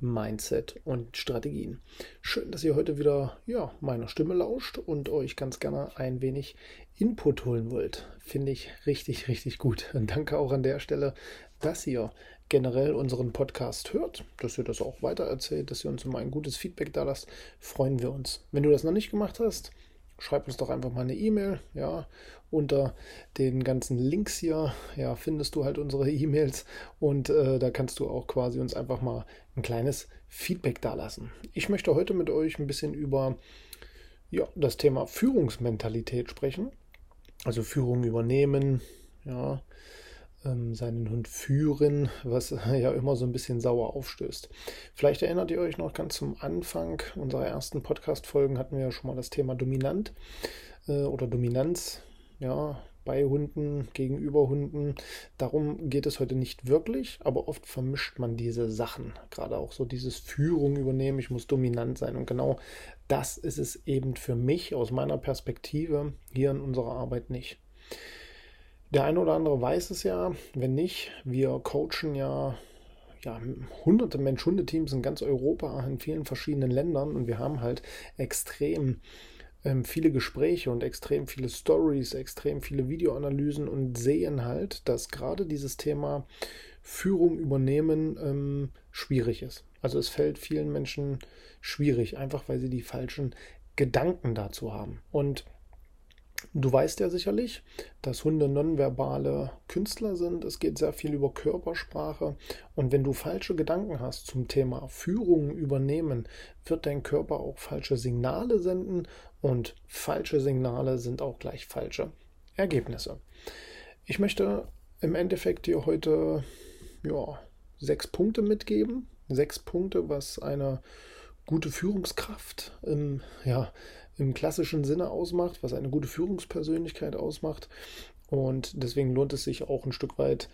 Mindset und Strategien. Schön, dass ihr heute wieder ja, meiner Stimme lauscht und euch ganz gerne ein wenig Input holen wollt. Finde ich richtig, richtig gut. Und danke auch an der Stelle, dass ihr generell unseren Podcast hört, dass ihr das auch weitererzählt, dass ihr uns immer ein gutes Feedback da lasst. Freuen wir uns. Wenn du das noch nicht gemacht hast, schreib uns doch einfach mal eine E-Mail, ja, unter den ganzen Links hier, ja, findest du halt unsere E-Mails und äh, da kannst du auch quasi uns einfach mal ein kleines Feedback dalassen. Ich möchte heute mit euch ein bisschen über ja, das Thema Führungsmentalität sprechen, also Führung übernehmen, ja, seinen Hund führen, was ja immer so ein bisschen sauer aufstößt. Vielleicht erinnert ihr euch noch ganz zum Anfang unserer ersten Podcast-Folgen hatten wir ja schon mal das Thema Dominant äh, oder Dominanz, ja, bei Hunden, gegenüber Hunden. Darum geht es heute nicht wirklich, aber oft vermischt man diese Sachen. Gerade auch so dieses Führung übernehmen, ich muss dominant sein. Und genau das ist es eben für mich aus meiner Perspektive hier in unserer Arbeit nicht. Der eine oder andere weiß es ja, wenn nicht, wir coachen ja, ja hunderte Mensch-Hunde-Teams in ganz Europa, in vielen verschiedenen Ländern und wir haben halt extrem ähm, viele Gespräche und extrem viele Stories, extrem viele Videoanalysen und sehen halt, dass gerade dieses Thema Führung übernehmen ähm, schwierig ist. Also es fällt vielen Menschen schwierig, einfach weil sie die falschen Gedanken dazu haben. Und Du weißt ja sicherlich, dass Hunde nonverbale Künstler sind. Es geht sehr viel über Körpersprache. Und wenn du falsche Gedanken hast zum Thema Führung übernehmen, wird dein Körper auch falsche Signale senden. Und falsche Signale sind auch gleich falsche Ergebnisse. Ich möchte im Endeffekt dir heute ja, sechs Punkte mitgeben. Sechs Punkte, was eine gute Führungskraft im, ja, im klassischen Sinne ausmacht, was eine gute Führungspersönlichkeit ausmacht. Und deswegen lohnt es sich auch ein Stück weit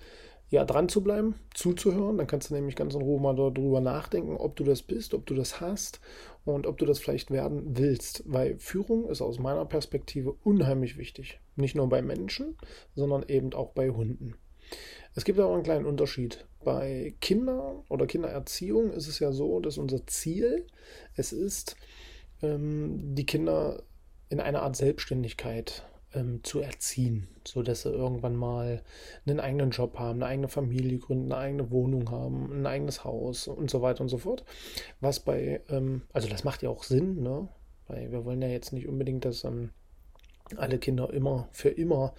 ja, dran zu bleiben, zuzuhören. Dann kannst du nämlich ganz in Ruhe mal darüber nachdenken, ob du das bist, ob du das hast und ob du das vielleicht werden willst. Weil Führung ist aus meiner Perspektive unheimlich wichtig. Nicht nur bei Menschen, sondern eben auch bei Hunden. Es gibt aber einen kleinen Unterschied. Bei Kindern oder Kindererziehung ist es ja so, dass unser Ziel es ist, ähm, die Kinder in einer Art Selbstständigkeit ähm, zu erziehen, sodass sie irgendwann mal einen eigenen Job haben, eine eigene Familie gründen, eine eigene Wohnung haben, ein eigenes Haus und so weiter und so fort. Was bei, ähm, also das macht ja auch Sinn, ne? Weil wir wollen ja jetzt nicht unbedingt, dass alle Kinder immer für immer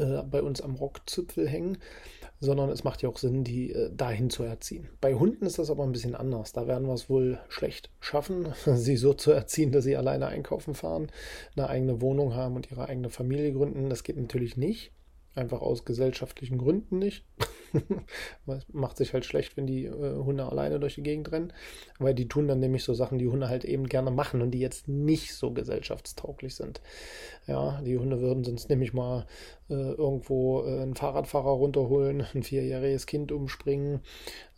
äh, bei uns am Rockzipfel hängen, sondern es macht ja auch Sinn, die äh, dahin zu erziehen. Bei Hunden ist das aber ein bisschen anders. Da werden wir es wohl schlecht schaffen, sie so zu erziehen, dass sie alleine einkaufen fahren, eine eigene Wohnung haben und ihre eigene Familie gründen. Das geht natürlich nicht. Einfach aus gesellschaftlichen Gründen nicht. Macht sich halt schlecht, wenn die äh, Hunde alleine durch die Gegend rennen, weil die tun dann nämlich so Sachen, die Hunde halt eben gerne machen und die jetzt nicht so gesellschaftstauglich sind. Ja, die Hunde würden sonst nämlich mal äh, irgendwo äh, einen Fahrradfahrer runterholen, ein vierjähriges Kind umspringen,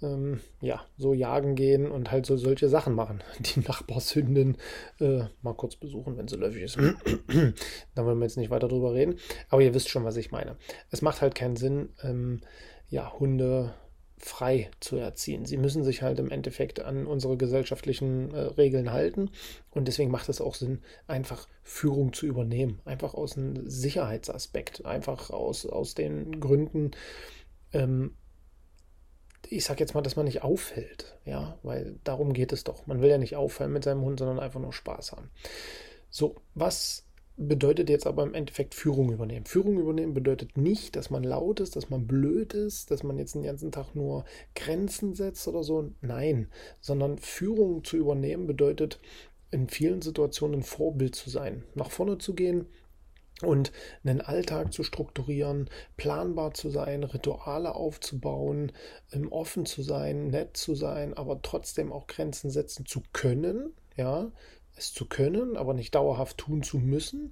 ähm, ja, so jagen gehen und halt so solche Sachen machen. Die Nachbarshündin äh, mal kurz besuchen, wenn sie löffig ist. da wollen wir jetzt nicht weiter drüber reden. Aber ihr wisst schon, was ich meine. Es macht halt keinen Sinn, ähm, ja, Hunde frei zu erziehen. Sie müssen sich halt im Endeffekt an unsere gesellschaftlichen äh, Regeln halten und deswegen macht es auch Sinn, einfach Führung zu übernehmen. Einfach aus einem Sicherheitsaspekt, einfach aus, aus den Gründen, ähm, ich sag jetzt mal, dass man nicht auffällt, ja, weil darum geht es doch. Man will ja nicht auffallen mit seinem Hund, sondern einfach nur Spaß haben. So, was bedeutet jetzt aber im Endeffekt Führung übernehmen. Führung übernehmen bedeutet nicht, dass man laut ist, dass man blöd ist, dass man jetzt den ganzen Tag nur Grenzen setzt oder so. Nein, sondern Führung zu übernehmen bedeutet in vielen Situationen ein Vorbild zu sein, nach vorne zu gehen, und einen Alltag zu strukturieren, planbar zu sein, Rituale aufzubauen, ähm, offen zu sein, nett zu sein, aber trotzdem auch Grenzen setzen zu können, ja, es zu können, aber nicht dauerhaft tun zu müssen,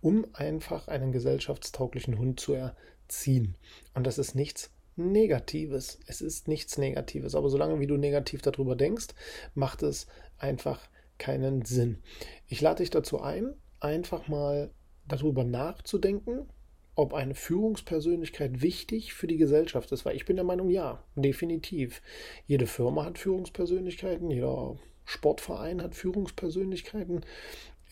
um einfach einen gesellschaftstauglichen Hund zu erziehen. Und das ist nichts Negatives. Es ist nichts Negatives. Aber solange wie du negativ darüber denkst, macht es einfach keinen Sinn. Ich lade dich dazu ein, einfach mal darüber nachzudenken, ob eine Führungspersönlichkeit wichtig für die Gesellschaft ist, weil ich bin der Meinung, ja, definitiv. Jede Firma hat Führungspersönlichkeiten, jeder Sportverein hat Führungspersönlichkeiten.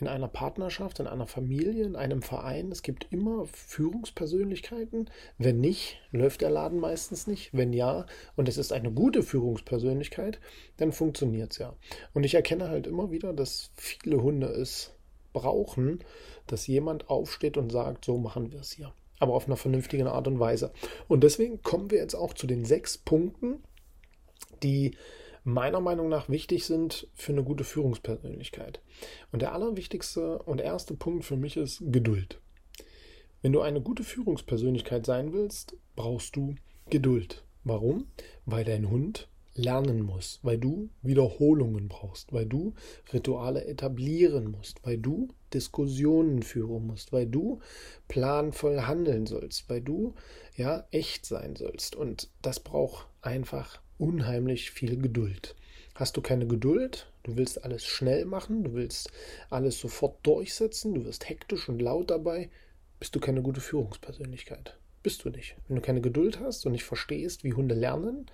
In einer Partnerschaft, in einer Familie, in einem Verein, es gibt immer Führungspersönlichkeiten. Wenn nicht, läuft der Laden meistens nicht. Wenn ja, und es ist eine gute Führungspersönlichkeit, dann funktioniert es ja. Und ich erkenne halt immer wieder, dass viele Hunde es brauchen, dass jemand aufsteht und sagt, so machen wir es hier. Aber auf einer vernünftigen Art und Weise. Und deswegen kommen wir jetzt auch zu den sechs Punkten, die meiner Meinung nach wichtig sind für eine gute Führungspersönlichkeit. Und der allerwichtigste und erste Punkt für mich ist Geduld. Wenn du eine gute Führungspersönlichkeit sein willst, brauchst du Geduld. Warum? Weil dein Hund lernen musst, weil du Wiederholungen brauchst, weil du Rituale etablieren musst, weil du Diskussionen führen musst, weil du planvoll handeln sollst, weil du ja echt sein sollst und das braucht einfach unheimlich viel Geduld. Hast du keine Geduld, du willst alles schnell machen, du willst alles sofort durchsetzen, du wirst hektisch und laut dabei, bist du keine gute Führungspersönlichkeit. Bist du nicht. Wenn du keine Geduld hast und nicht verstehst, wie Hunde lernen,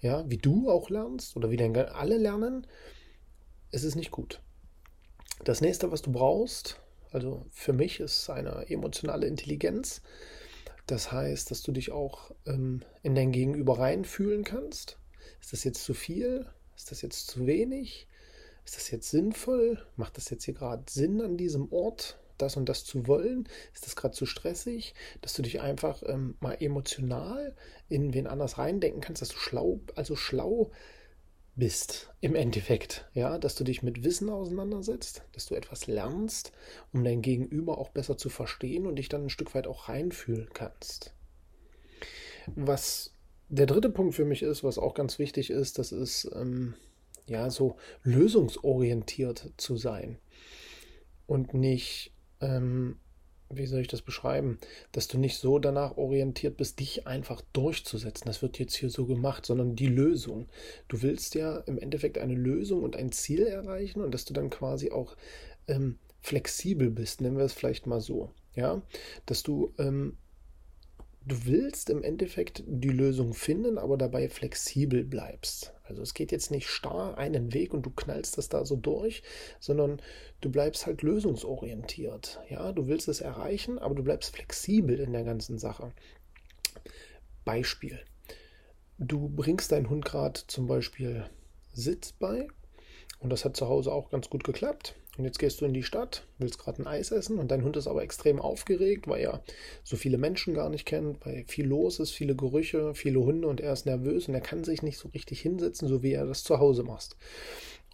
ja, wie du auch lernst oder wie dann alle lernen, ist es nicht gut. Das nächste, was du brauchst, also für mich ist eine emotionale Intelligenz. Das heißt, dass du dich auch ähm, in dein Gegenüber reinfühlen kannst. Ist das jetzt zu viel? Ist das jetzt zu wenig? Ist das jetzt sinnvoll? Macht das jetzt hier gerade Sinn an diesem Ort? das und das zu wollen? Ist das gerade zu stressig, dass du dich einfach ähm, mal emotional in wen anders reindenken kannst, dass du schlau, also schlau bist im Endeffekt, ja, dass du dich mit Wissen auseinandersetzt, dass du etwas lernst, um dein Gegenüber auch besser zu verstehen und dich dann ein Stück weit auch reinfühlen kannst. Was der dritte Punkt für mich ist, was auch ganz wichtig ist, das ist ähm, ja so lösungsorientiert zu sein und nicht ähm, wie soll ich das beschreiben, dass du nicht so danach orientiert bist, dich einfach durchzusetzen. Das wird jetzt hier so gemacht, sondern die Lösung. Du willst ja im Endeffekt eine Lösung und ein Ziel erreichen und dass du dann quasi auch ähm, flexibel bist, nennen wir es vielleicht mal so. Ja, dass du ähm, du willst im Endeffekt die Lösung finden, aber dabei flexibel bleibst. Also es geht jetzt nicht starr einen Weg und du knallst das da so durch, sondern du bleibst halt lösungsorientiert. Ja, du willst es erreichen, aber du bleibst flexibel in der ganzen Sache. Beispiel. Du bringst deinen Hund gerade zum Beispiel Sitz bei und das hat zu Hause auch ganz gut geklappt. Und jetzt gehst du in die Stadt, willst gerade ein Eis essen und dein Hund ist aber extrem aufgeregt, weil er so viele Menschen gar nicht kennt, weil viel los ist, viele Gerüche, viele Hunde und er ist nervös und er kann sich nicht so richtig hinsetzen, so wie er das zu Hause macht.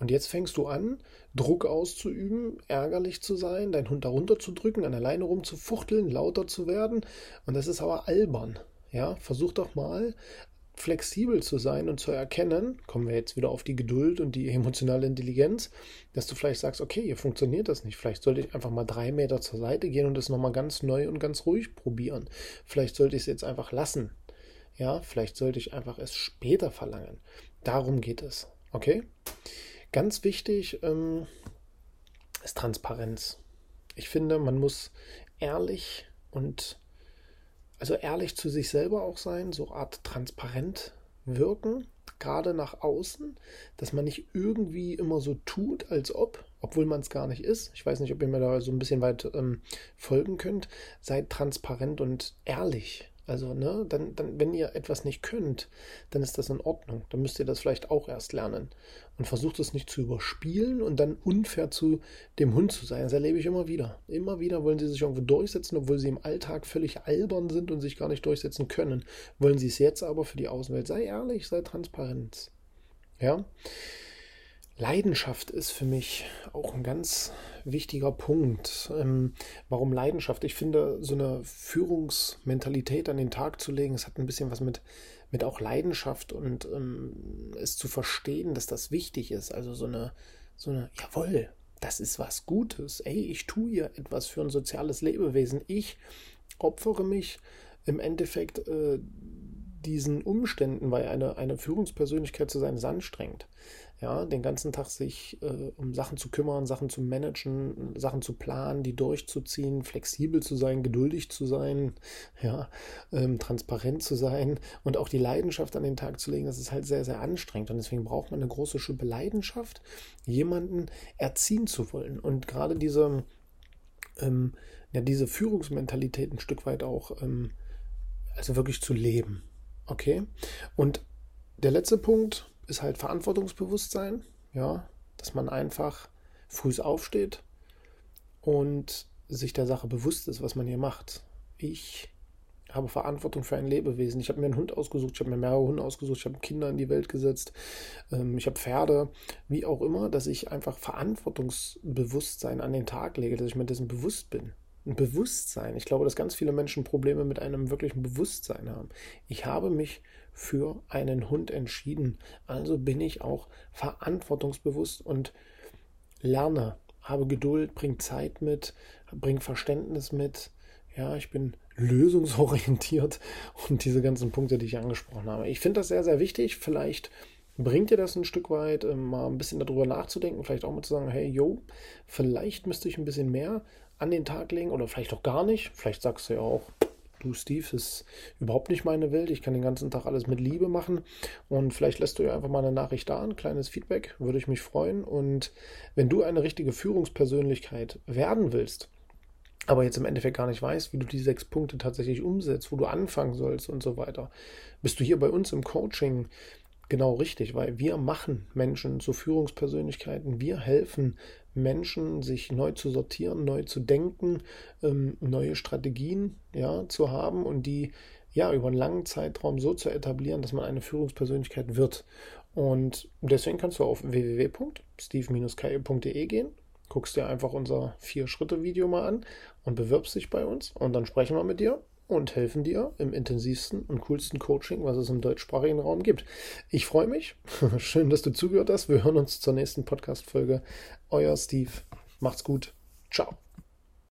Und jetzt fängst du an, Druck auszuüben, ärgerlich zu sein, deinen Hund darunter zu drücken, an der Leine rumzufuchteln, lauter zu werden. Und das ist aber albern. Ja, versuch doch mal flexibel zu sein und zu erkennen, kommen wir jetzt wieder auf die Geduld und die emotionale Intelligenz, dass du vielleicht sagst, okay, hier funktioniert das nicht. Vielleicht sollte ich einfach mal drei Meter zur Seite gehen und das nochmal ganz neu und ganz ruhig probieren. Vielleicht sollte ich es jetzt einfach lassen. Ja, vielleicht sollte ich einfach es später verlangen. Darum geht es. Okay? Ganz wichtig ähm, ist Transparenz. Ich finde, man muss ehrlich und also ehrlich zu sich selber auch sein, so Art transparent wirken, gerade nach außen, dass man nicht irgendwie immer so tut, als ob, obwohl man es gar nicht ist. Ich weiß nicht, ob ihr mir da so ein bisschen weit ähm, folgen könnt. Seid transparent und ehrlich Also, ne, dann, dann, wenn ihr etwas nicht könnt, dann ist das in Ordnung. Dann müsst ihr das vielleicht auch erst lernen. Und versucht es nicht zu überspielen und dann unfair zu dem Hund zu sein. Das erlebe ich immer wieder. Immer wieder wollen sie sich irgendwo durchsetzen, obwohl sie im Alltag völlig albern sind und sich gar nicht durchsetzen können. Wollen sie es jetzt aber für die Außenwelt. Sei ehrlich, sei transparent. Ja. Leidenschaft ist für mich auch ein ganz wichtiger Punkt. Ähm, warum Leidenschaft? Ich finde, so eine Führungsmentalität an den Tag zu legen, es hat ein bisschen was mit, mit auch Leidenschaft und ähm, es zu verstehen, dass das wichtig ist. Also so eine, so eine, jawohl, das ist was Gutes. Ey, ich tue hier etwas für ein soziales Lebewesen. Ich opfere mich im Endeffekt äh, diesen Umständen, weil eine, eine Führungspersönlichkeit zu sein ist anstrengend ja, den ganzen Tag sich äh, um Sachen zu kümmern, Sachen zu managen, Sachen zu planen, die durchzuziehen, flexibel zu sein, geduldig zu sein, ja, ähm, transparent zu sein und auch die Leidenschaft an den Tag zu legen, das ist halt sehr, sehr anstrengend. Und deswegen braucht man eine große Schippe Leidenschaft, jemanden erziehen zu wollen. Und gerade diese, ähm, ja, diese Führungsmentalität ein Stück weit auch, ähm, also wirklich zu leben. Okay? Und der letzte Punkt, ist halt Verantwortungsbewusstsein, ja, dass man einfach früh aufsteht und sich der Sache bewusst ist, was man hier macht. Ich habe Verantwortung für ein Lebewesen. Ich habe mir einen Hund ausgesucht, ich habe mir mehrere Hunde ausgesucht, ich habe Kinder in die Welt gesetzt, ähm, ich habe Pferde, wie auch immer, dass ich einfach Verantwortungsbewusstsein an den Tag lege, dass ich mir dessen bewusst bin. Ein Bewusstsein. Ich glaube, dass ganz viele Menschen Probleme mit einem wirklichen Bewusstsein haben. Ich habe mich für einen Hund entschieden. Also bin ich auch verantwortungsbewusst und lerne, habe Geduld, bringe Zeit mit, bringe Verständnis mit. Ja, ich bin lösungsorientiert und diese ganzen Punkte, die ich angesprochen habe. Ich finde das sehr, sehr wichtig. Vielleicht bringt dir das ein Stück weit, ähm, mal ein bisschen darüber nachzudenken, vielleicht auch mal zu sagen, hey, yo, vielleicht müsste ich ein bisschen mehr an den Tag legen oder vielleicht auch gar nicht. Vielleicht sagst du ja auch, du Steve, ist überhaupt nicht meine Welt. Ich kann den ganzen Tag alles mit Liebe machen. Und vielleicht lässt du ja einfach mal eine Nachricht da, ein kleines Feedback, würde ich mich freuen. Und wenn du eine richtige Führungspersönlichkeit werden willst, aber jetzt im Endeffekt gar nicht weißt, wie du die sechs Punkte tatsächlich umsetzt, wo du anfangen sollst und so weiter, bist du hier bei uns im Coaching genau richtig, weil wir machen Menschen zu Führungspersönlichkeiten, wir helfen Menschen, sich neu zu sortieren, neu zu denken, ähm, neue Strategien ja, zu haben und die ja über einen langen Zeitraum so zu etablieren, dass man eine Führungspersönlichkeit wird. Und deswegen kannst du auf www.steve-kaye.de gehen, guckst dir einfach unser Vier-Schritte-Video mal an und bewirbst dich bei uns und dann sprechen wir mit dir und helfen dir im intensivsten und coolsten Coaching, was es im deutschsprachigen Raum gibt. Ich freue mich. Schön, dass du zugehört hast. Wir hören uns zur nächsten Podcast-Folge. Euer Steve. Macht's gut. Ciao.